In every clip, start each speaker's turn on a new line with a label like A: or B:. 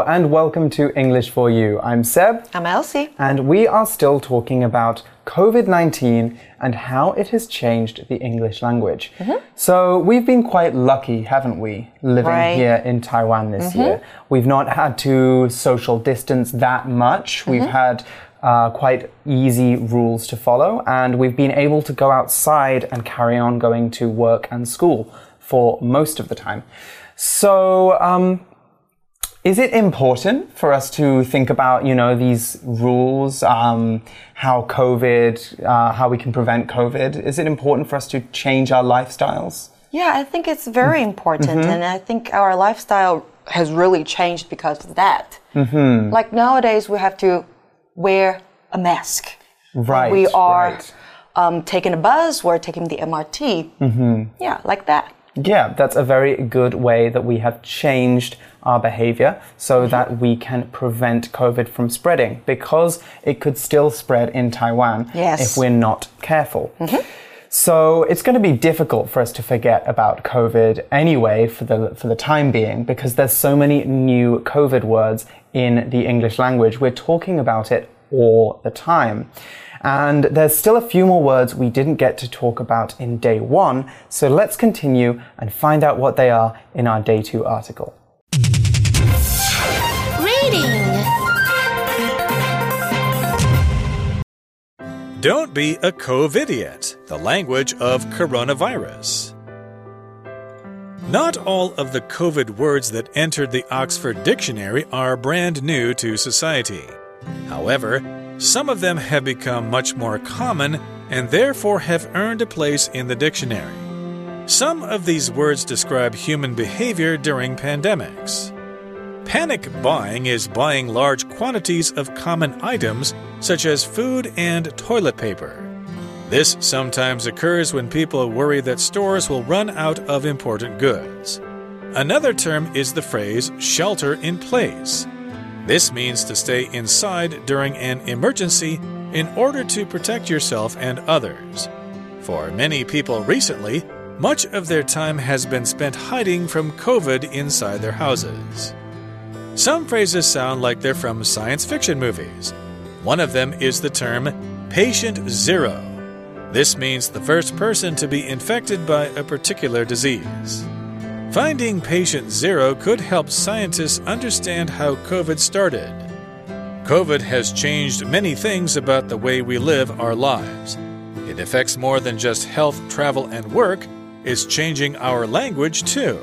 A: Hello and welcome to English for You. I'm Seb.
B: I'm Elsie.
A: And we are still talking about COVID 19 and how it has changed the English language.
B: Mm-hmm.
A: So, we've been quite lucky, haven't we, living
B: Right.
A: here in Taiwan this
B: Mm-hmm.
A: year? We've not had to social distance that much. We've
B: Mm-hmm.
A: had uh, quite easy rules to follow, and we've been able to go outside and carry on going to work and school for most of the time. So, um, is it important for us to think about, you know, these rules, um, how COVID, uh, how we can prevent COVID? Is it important for us to change our lifestyles?
B: Yeah, I think it's very important, and I think our lifestyle has really changed because of that. Mm-hmm. Like nowadays, we have to wear a mask.
A: Right,
B: We are
A: right.
B: um, taking a bus, we're taking the MRT. Mm-hmm. Yeah, like that.
A: Yeah, that's a very good way that we have changed our behavior so mm-hmm. that we can prevent COVID from spreading because it could still spread in Taiwan
B: Yes.
A: if we're not careful. Mm-hmm. So it's going to be difficult for us to forget about COVID anyway for the for the time being because there's so many new COVID words in the English language. We're talking about it all the time. And there's still a few more words we didn't get to talk about in day one, so let's continue and find out what they are in our day two article.
C: Reading.
D: Don't be a COVIDiot, the language of coronavirus. Not all of the COVID words that entered the Oxford Dictionary are brand new to society. However, some of them have become much more common and therefore have earned a place in the dictionary. Some of these words describe human behavior during pandemics. Panic buying is buying large quantities of common items such as food and toilet paper. This sometimes occurs when people worry that stores will run out of important goods. Another term is the phrase shelter in place. This means to stay inside during an emergency in order to protect yourself and others. For many people recently, much of their time has been spent hiding from COVID inside their houses. Some phrases sound like they're from science fiction movies. One of them is the term patient zero. This means the first person to be infected by a particular disease. Finding patient zero could help scientists understand how COVID started. COVID has changed many things about the way we live our lives. It affects more than just health, travel, and work, it's changing our language too.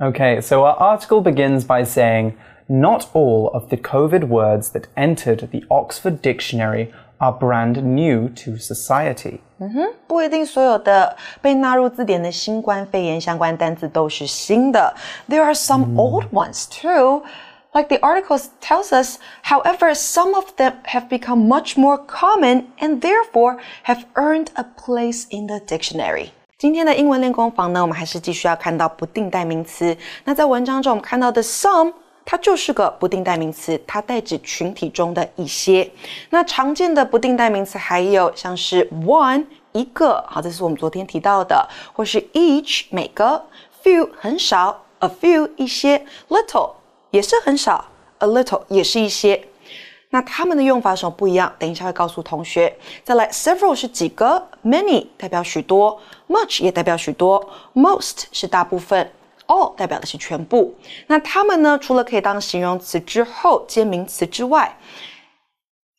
A: Okay, so our article begins by saying not all of the COVID words that entered the Oxford Dictionary are brand new to society.
B: 不一定所有的被纳入字典的新冠肺炎相关单词都是新的。There are some old ones too. Like the article tells us, however, some of them have become much more common and therefore have earned a place in the dictionary. 今天的英文练功房呢，我们还是继续要看到不定代名词。那在文章中我们看到的 some。 它就是个不定代名词，它代指群体中的一些。那常见的不定代名词还有像是 one 一个，好，这是我们昨天提到的，或是 each 每个，few 很少，a few 一些，little 也是很少，a little 也是一些。那它们的用法有什么不一样？等一下会告诉同学。再来，several 是几个，many 代表许多，much 也代表许多，most 是大部分。All 代表的是全部。那它们呢，除了可以当形容词之后接名词之外，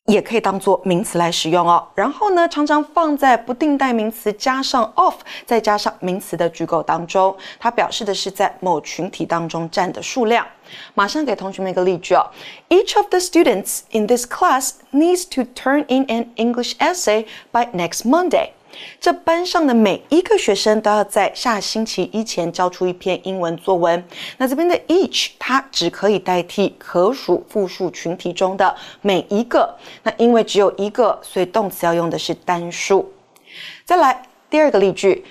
B: 也可以当做名词来使用哦。然后呢，常常放在不定代名词加上 of，再加上名词的句构当中，它表示的是在某群体当中占的数量。马上给同学们一个例句哦：Each of the students in this class needs to turn in an English essay by next Monday. 这班上的每一个学生都要在下星期一前交出一篇英文作文。那这边的 each 它只可以代替可数复数群体中的每一个。那因为只有一个，所以动词要用的是单数。再来第二个例句。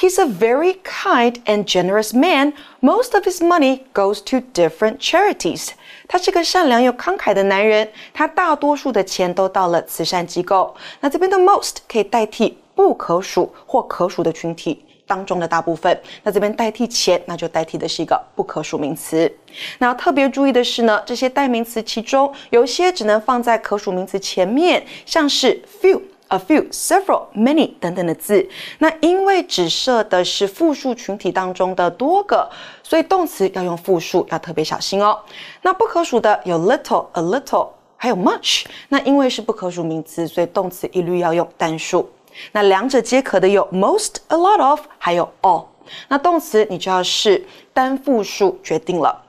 B: He's a very kind and generous man. Most of his money goes to different charities. 他是个善良又慷慨的男人，他大多数的钱都到了慈善机构。那这边的 most 可以代替不可数或可数的群体，当中的大部分。那这边代替钱，那就代替的是一个不可数名词。那特别注意的是呢，这些代名词其中有些只能放在可数名词前面，像是 few。A few, several, many 等等的字，那因为指涉的是复数群体当中的多个，所以动词要用复数，要特别小心哦。那不可数的有 little, a little，还有 much。那因为是不可数名词，所以动词一律要用单数。那两者皆可的有 most, a lot of，还有 all。那动词你就要是单复数决定了。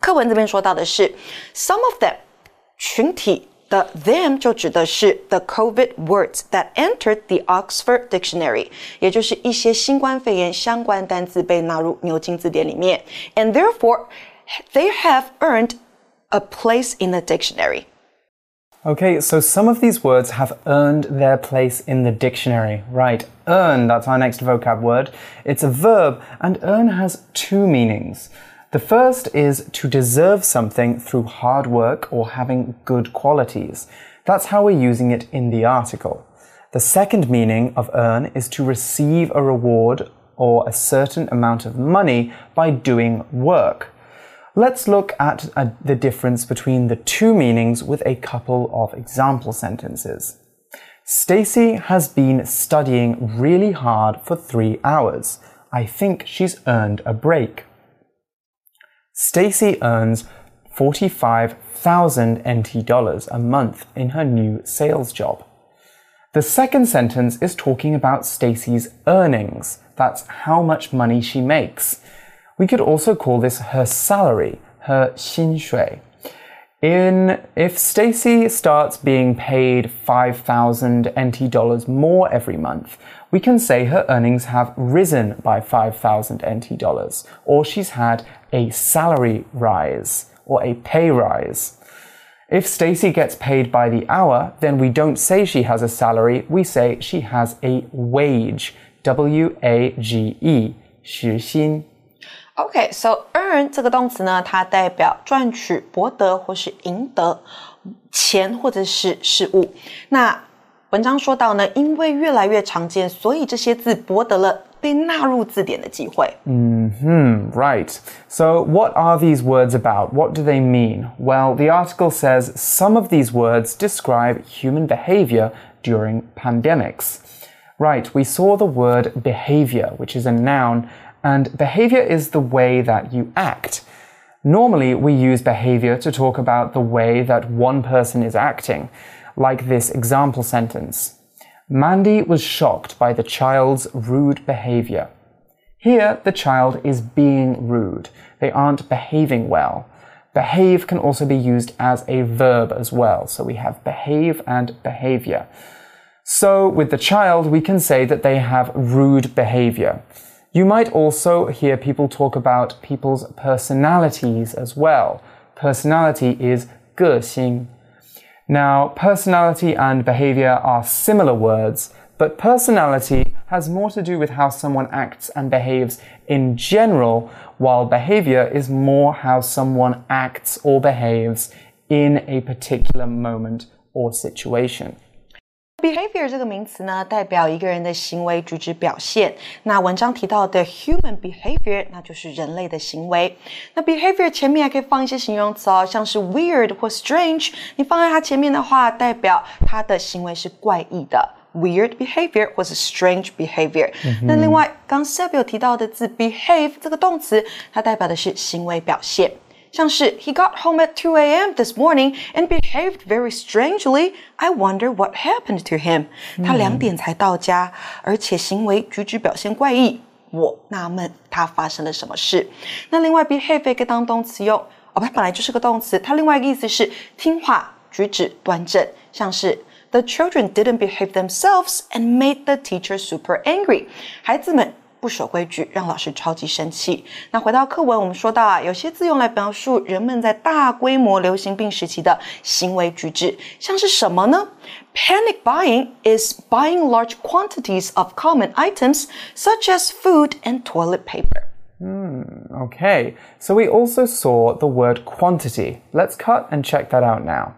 B: 课文这边说到的是 some of them 群体。的 them 就指的是 the COVID words that entered the Oxford Dictionary，也就是一些新冠肺炎相关单词被纳入牛津字典里面，and therefore they have earned a place in the dictionary.
A: Okay, so some of these words have earned their place in the dictionary. Right, earn, that's our next vocab word. It's a verb, and earn has two meanings. The first is to deserve something through hard work or having good qualities. That's how we're using it in the article. The second meaning of earn is to receive a reward or a certain amount of money by doing work. Let's look at a, the difference between the two meanings with a couple of example sentences. Stacy has been studying really hard for three hours. I think she's earned a break. Stacy earns 45,000 NT dollars a month in her new sales job. The second sentence is talking about Stacy's earnings. That's how much money she makes. We could also call this her salary, her 薪水. In if Stacy starts being paid 5,000 NT dollars more every month, we can say her earnings have risen by 5,000 NT dollars, or she's had a salary rise or a pay rise. If Stacy gets paid by the hour, then we don't say she has a salary, we say she has a wage. W A G E. 时薪
B: OK, so earn 这个动词呢，它代表赚取、博得或是赢得钱或者是事物。那 文章说到呢，因为越来越常见，所以这些字博得了被纳入字典的机会。
A: Mm hmm, right. So, what are these words about? What do they mean? Well, the article says some of these words describe human behavior during pandemics. Right, we saw the word behavior, which is a noun, and behavior is the way that you act. Normally, we use behavior to talk about the way that one person is acting, like this example sentence. Mandy was shocked by the child's rude behavior. Here, the child is being rude. They aren't behaving well. Behave can also be used as a verb as well. So we have behave and behavior. So with the child, we can say that they have rude behavior. You might also hear people talk about people's personalities as well. Personality is 个性. Now, personality and behavior are similar words, but personality has more to do with how someone acts and behaves in general, while behavior is more how someone acts or behaves in a particular moment or situation.
B: Behavior 这个名词呢，代表一个人的行为举止表现。那文章提到的 human behavior，那就是人类的行为。那 behavior 前面还可以放一些形容词哦，像是 weird 或 strange。你放在它前面的话，代表它的行为是怪异的，weird behavior 或是 strange behavior。那另外，刚 Seb 有提到的字 behave 这个动词，它代表的是行为表现。像是 He got home at 2 a.m. this morning and behaved very strangely. I wonder what happened to him. 他两点才到家，而且行为举止表现怪异。我纳闷他发生了什么事。那另外 behave 可以当动词用，哦不，它本来就是个动词，它另外一个意思是听话、举止端正，像是 The children didn't behave themselves and made the teacher super angry. 孩子们 不守规矩，让老师超级生气。那回到课文，我们说到啊，有些字用来描述人们在大规模流行病时期的行为举止，像是什么呢？Panic buying is buying large quantities of common items such as food and toilet paper.
A: Hmm, okay, so we also saw the word quantity. Let's cut and check that out now.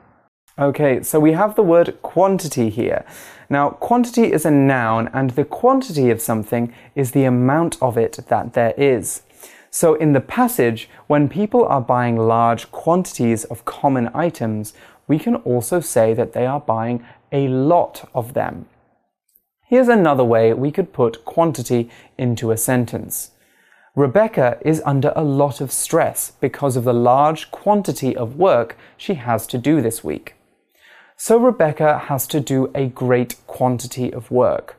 A: Okay, so we have the word quantity here. Now, quantity is a noun, and the quantity of something is the amount of it that there is. So, in the passage, when people are buying large quantities of common items, we can also say that they are buying a lot of them. Here's another way we could put quantity into a sentence. Rebecca is under a lot of stress because of the large quantity of work she has to do this week. So Rebecca has to do a great quantity of work.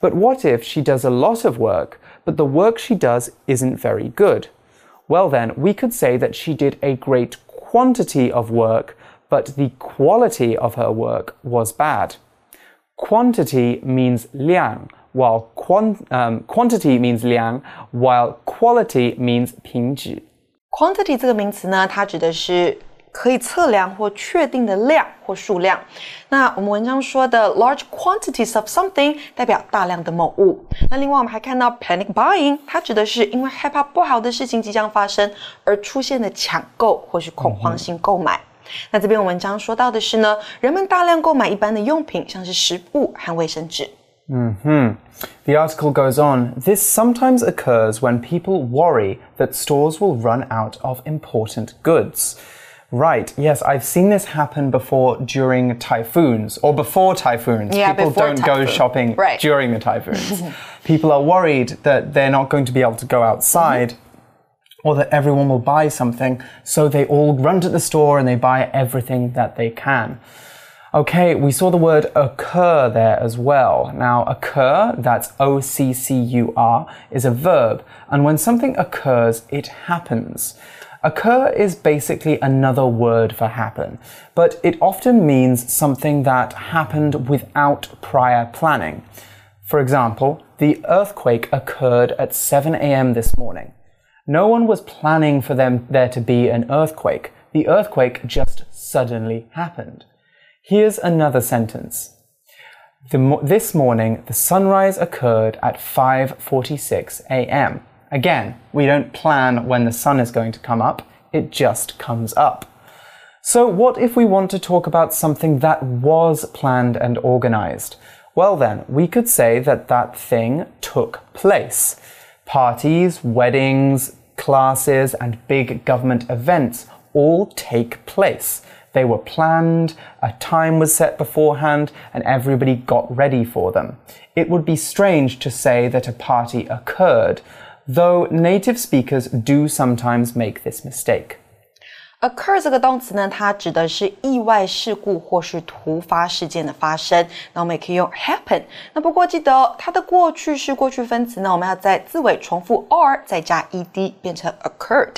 A: But what if she does a lot of work, but the work she does isn't very good? Well, then, we could say that she did a great quantity of work, but the quality of her work was bad. Quantity means 量, while um, quantity means 量, while quality means 品质。
B: quantity 这个名词呢，它指的是 可以测量或确定的量或数量。那我们文章说的 large quantities of something 代表大量的某物。那另外我们还看到 panic buying，它指的是因为害怕不好的事情即将发生而出现的抢购或是恐慌性购买。那这篇文章说到的是呢，人们大量购买一般的用品，像是食物和卫生纸。
A: Hmm. The article goes on. This sometimes occurs when people worry that stores will run out of important goods. Right, yes, I've seen this happen before during typhoons or before typhoons.
B: Yeah,
A: People
B: before
A: don't
B: typhoon.
A: go shopping
B: right.
A: during the typhoons. People are worried that they're not going to be able to go outside. Mm -hmm or that everyone will buy something, so they all run to the store and they buy everything that they can. Okay, we saw the word occur there as well. Now, occur, that's O C C U R, is a verb, and when something occurs, it happens. Occur is basically another word for happen, but it often means something that happened without prior planning. For example, the earthquake occurred at 7 a.m. this morning. No one was planning for them there to be an earthquake. The earthquake just suddenly happened. Here's another sentence. The, this morning, the sunrise occurred at 5:46 a.m. Again, we don't plan when the sun is going to come up, it just comes up. So, what if we want to talk about something that was planned and organized? Well, then, we could say that that thing took place. Parties, weddings, classes, and big government events all take place. They were planned, a time was set beforehand, and everybody got ready for them. It would be strange to say that a party occurred, though native speakers do sometimes make this mistake.
B: occur 这个动词呢，它指的是意外事故或是突发事件的发生。那我们也可以用 happen。那不过记得它的过去式过去分词呢，我们要在字尾重复 r 再加 ed 变成 occurred。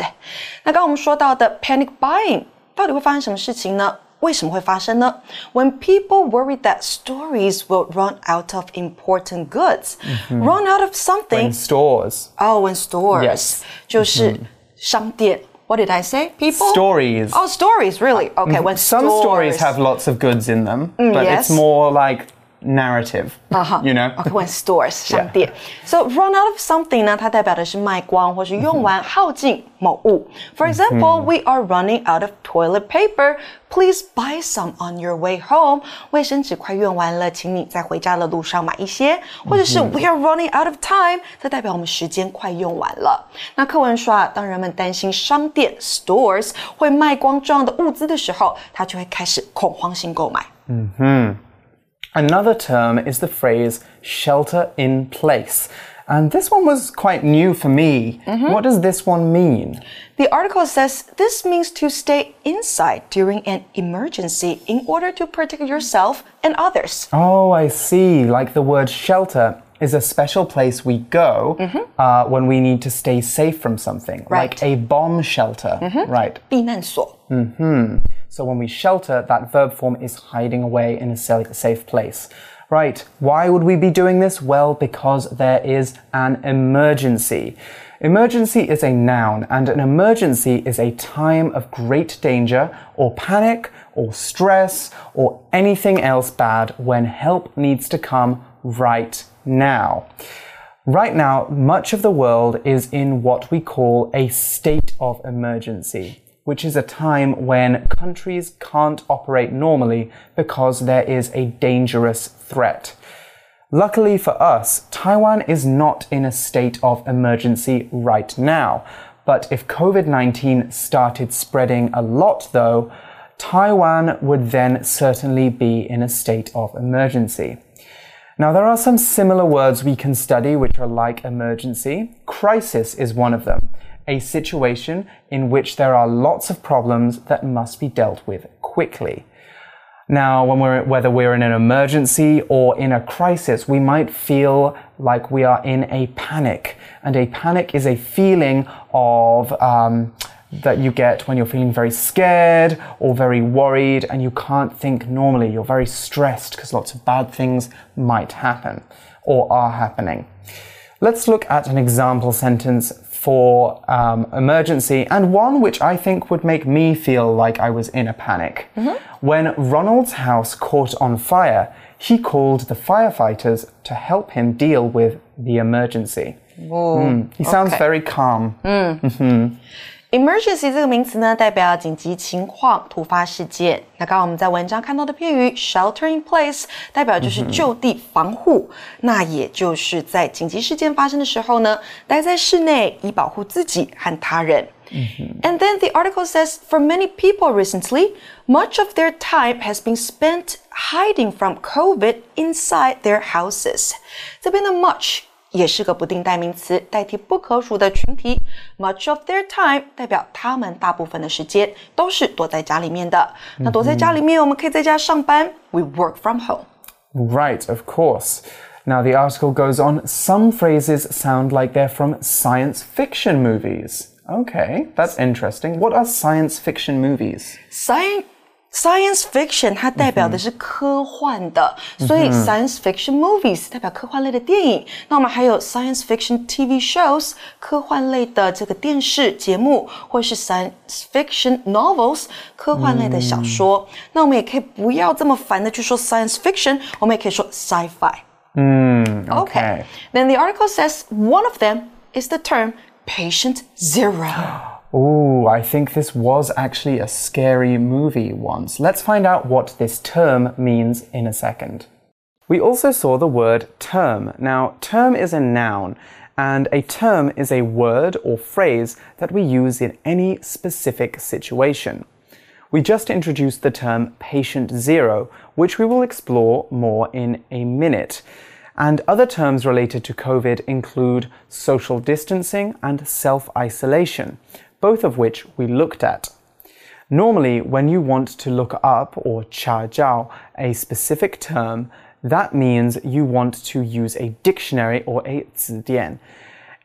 B: 那刚刚我们说到的 panic buying 到底会发生什么事情呢？ 为什么会发生呢？When people worry that stories will run out of important goods, run out of something.
A: When stores.
B: Oh, when stores.
A: Yes.
B: 就是商店。what did I say? People?
A: Stories.
B: Oh, stories, really? Okay, when
A: Some
B: stores.
A: stories have lots of goods in them,
B: Mm,
A: but
B: yes.
A: it's more like narrative.
B: Uh-huh.
A: You know?
B: Okay, when stores 商店。So run out of something 呢，它代表的是卖光或是用完、耗尽某物。For example, we are running out of toilet paper. Please buy some on your way home. 卫生纸快用完了，请你在回家的路上买一些。或者是 We are running out of time，这代表我们时间快用完了。那课文说啊，当人们担心商店 stores 会卖光重要的物资的时候，他就会开始恐慌性购买。
A: Another term is the phrase shelter in place. And this one was quite new for me.
B: Mm-hmm.
A: What does this one mean?
B: The article says this means to stay inside during an emergency in order to protect yourself and others.
A: Oh, I see. Like the word shelter is a special place we go uh, when we need to stay safe from something,
B: Mm-hmm. Right. Mm-hmm.
A: like a bomb shelter. Right.
B: 避难所.
A: So when we shelter, that verb form is hiding away in a safe place. Right. Why would we be doing this? Well, because there is an emergency. Emergency is a noun, and an emergency is a time of great danger or panic or stress or anything else bad when help needs to come right now. Right now, much of the world is in what we call a state of emergency. Which is a time when countries can't operate normally because there is a dangerous threat. Luckily for us, Taiwan is not in a state of emergency right now. But if COVID 19 started spreading a lot, though, Taiwan would then certainly be in a state of emergency. Now, there are some similar words we can study which are like emergency. Crisis is one of them, a situation in which there are lots of problems that must be dealt with quickly. Now, when we're, whether we're in an emergency or in a crisis, we might feel like we are in a panic. And a panic is a feeling of, um, that you get when you're feeling very scared or very worried and you can't think normally. You're very stressed because lots of bad things might happen or are happening. Let's look at an example sentence for um, emergency and one which I think would make me feel like I was in a panic. Mm -hmm. When Ronald's house caught on fire, he called the firefighters to help him deal with the emergency. Mm, he sounds okay. very calm.
B: Mm. -hmm. Emergency 这个名词呢，代表紧急情况、突发事件。那刚刚我们在文章看到的片语 shelter in place，代表就是就地防护。那也就是在紧急事件发生的时候呢，待在室内以保护自己和他人。And then the article says, for many people recently, much of their time has been spent hiding from COVID inside their houses. 这边的 much 也是个不定代名词，代替不可数的群体。Much of their time 代表他们大部分的时间都是躲在家里面的。那躲在家里面，我们可以在家上班。We work from home.
A: Right, of course. Now the article goes on. Some phrases sound like they're from science fiction movies. Okay, that's interesting. What are science fiction movies?
B: Science Science fiction 它代表的是科幻的，所以 science fiction movies 代表科幻类的电影。那我们还有 science fiction TV shows 科幻类的这个电视节目，或是 science fiction novels 科幻类的小说。那我们也可以不要这么烦的去说 science fiction，我们也可以说 sci-fi。
A: 嗯，Okay.
B: Then the article says one of them is the term patient zero.
A: Oh, I think this was actually a scary movie once. Let's find out what this term means in a second. We also saw the word term. Now, term is a noun, and a term is a word or phrase that we use in any specific situation. We just introduced the term patient zero, which we will explore more in a minute. And other terms related to COVID include social distancing and self isolation both of which we looked at. Normally, when you want to look up or cha jiao a specific term, that means you want to use a dictionary or a zidian.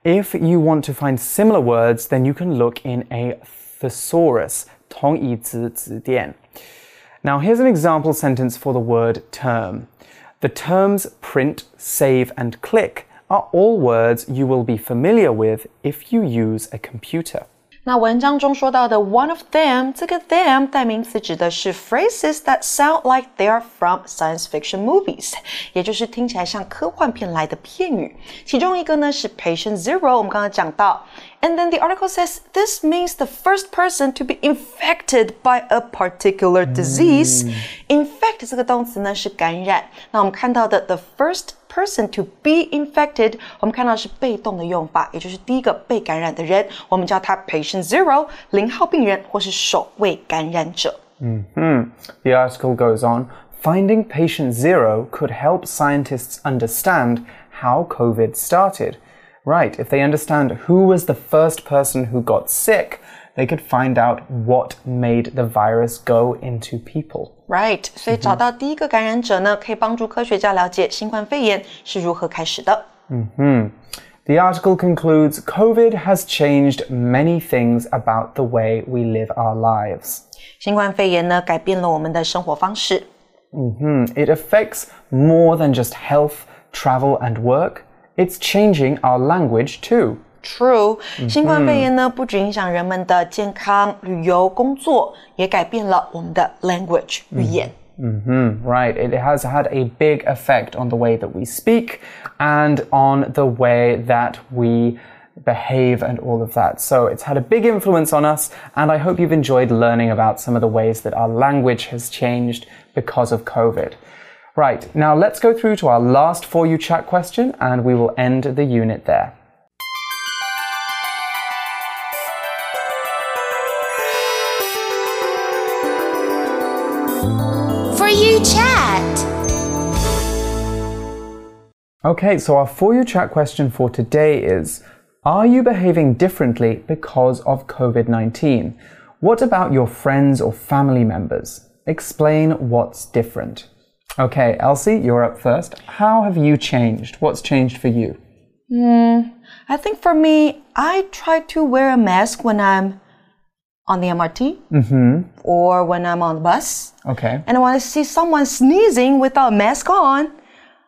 A: If you want to find similar words, then you can look in a thesaurus, 同义词词典. Now, here's an example sentence for the word term. The terms print, save, and click are all words you will be familiar with if you use a computer.
B: 那文章中说到的 one of them，这个 them 代名词指的是 phrases that sound like they are from science fiction movies，也就是听起来像科幻片来的片语。其中一个呢是 patient zero，我们刚刚讲到。And then the article says this means the first person to be infected by a particular disease. Infect 这个动词呢是感染。那我们看到的 the first person to be infected，我们看到是被动的用法，也就是第一个被感染的人，我们叫他 patient zero，零号病人或是首位感染者。
A: 嗯嗯，The article goes on. Finding patient zero could help scientists understand how COVID started. Right, if they understand who was the first person who got sick, they could find out what made the virus go into people.
B: Right，所以找到第一个感染者呢，可以帮助科学家了解新冠肺炎是如何开始的。
A: 嗯哼。The article concludes COVID has changed many things about the way we live our lives.
B: 新冠肺炎呢，改变了我们的生活方式。
A: 嗯哼，It affects more than just health, travel, and work. It's changing our language too.
B: True，新冠肺炎呢，不只影响人们的健康、旅游、工作，也改变了我们的 language 语言。
A: Mm -hmm, right. It has had a big effect on the way that we speak and on the way that we behave and all of that. So it's had a big influence on us, and I hope you've enjoyed learning about some of the ways that our language has changed because of COVID. Right, now let's go through to our last For You Chat question, and we will end the unit there. Okay, so our For You Chat question for today is Are you behaving differently because of COVID 19? What about your friends or family members? Explain what's different. Okay, Elsie, you're up first. How have you changed? What's changed for you?
B: Hmm, I think for me, I try to wear a mask when I'm on the MRT mm-hmm. or when I'm on the bus.
A: Okay.
B: And when I see someone sneezing without a mask on,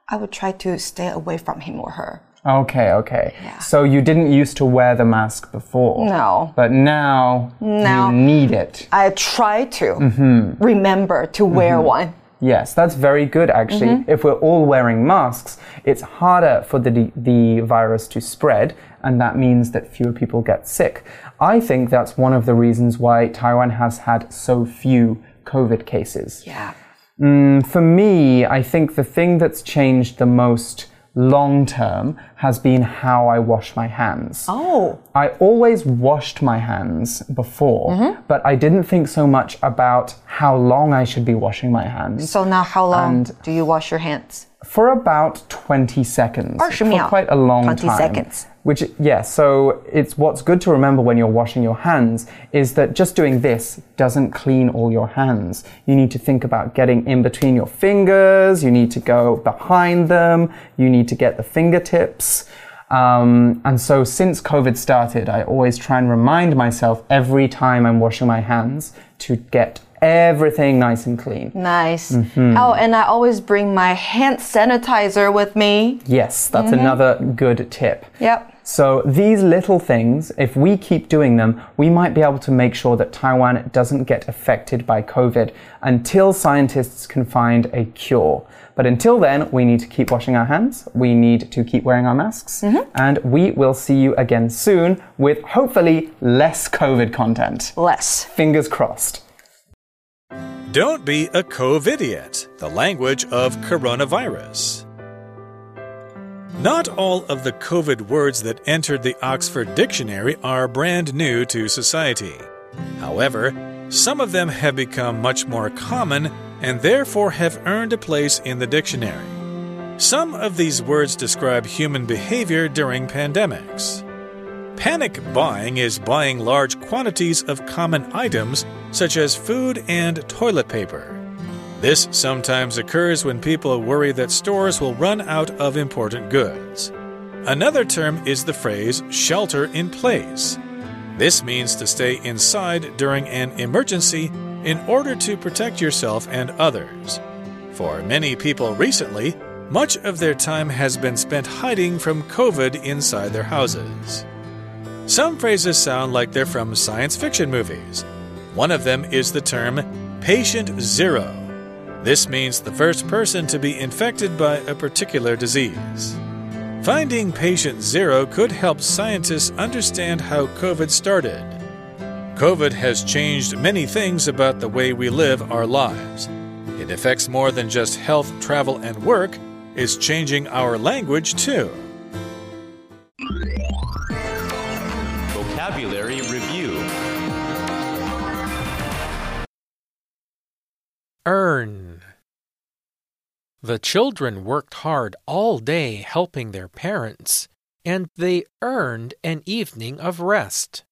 B: I would try to stay away from him or her.
A: Okay, okay. Yeah. So you didn't used to wear the mask before.
B: No.
A: But now
B: Now-
A: you need it.
B: I try to mm-hmm. remember to mm-hmm. wear one.
A: Yes, that's very good actually. Mm-hmm. If we're all wearing masks, it's harder for the, the virus to spread, and that means that fewer people get sick. I think that's one of the reasons why Taiwan has had so few COVID cases.
B: Yeah.
A: Mm, for me, I think the thing that's changed the most long term has been how I wash my hands.
B: Oh.
A: I always washed my hands before,
B: Mm-hmm.
A: but I didn't think so much about how long I should be washing my hands.
B: So now how long
A: And-
B: do you wash your hands?
A: For about 20 seconds.
B: 20
A: For
B: 秒
A: quite a long
B: 20
A: time.
B: seconds.
A: Which, yeah, so it's what's good to remember when you're washing your hands is that just doing this doesn't clean all your hands. You need to think about getting in between your fingers, you need to go behind them, you need to get the fingertips. Um, and so since COVID started, I always try and remind myself every time I'm washing my hands to get everything nice and clean.
B: Nice.
A: Mm-hmm.
B: Oh, and I always bring my hand sanitizer with me.
A: Yes, that's another good tip.
B: Yep.
A: So these little things, if we keep doing them, we might be able to make sure that Taiwan doesn't get affected by COVID until scientists can find a cure. But until then, we need to keep washing our hands, we need to keep wearing our masks, and we will see you again soon with hopefully less COVID content.
B: Less.
A: Fingers crossed.
D: Don't be a COVIDiot, the language of coronavirus. Not all of the COVID words that entered the Oxford Dictionary are brand new to society. However, some of them have become much more common and therefore have earned a place in the dictionary. Some of these words describe human behavior during pandemics. Panic buying is buying large quantities of common items such as food and toilet paper. This sometimes occurs when people worry that stores will run out of important goods. Another term is the phrase shelter in place. This means to stay inside during an emergency in order to protect yourself and others. For many people recently, much of their time has been spent hiding from COVID inside their houses. Some phrases sound like they're from science fiction movies. One of them is the term patient zero. This means the first person to be infected by a particular disease. Finding patient zero could help scientists understand how COVID started. COVID has changed many things about the way we live our lives. It affects more than just health, travel, and work, it's changing our language too.
E: The children worked hard all day helping their parents, and they earned an evening of rest.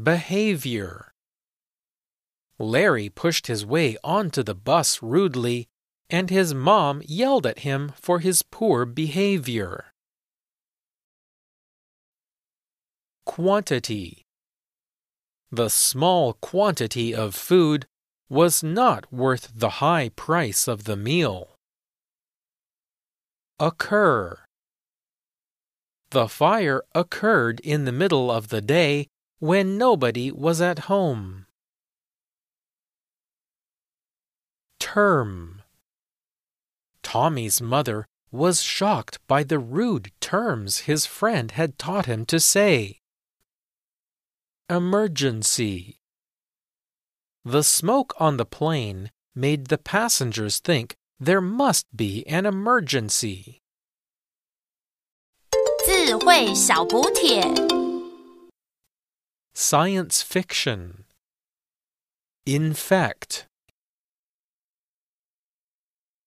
E: Behavior. Larry pushed his way onto the bus rudely, and his mom yelled at him for his poor behavior. Quantity. The small quantity of food was not worth the high price of the meal. Occur. The fire occurred in the middle of the day when nobody was at home. Term. Tommy's mother was shocked by the rude terms his friend had taught him to say. Emergency. The smoke on the plane made the passengers think there must be an emergency.
C: 智慧小补帖。
E: Science fiction. Infect.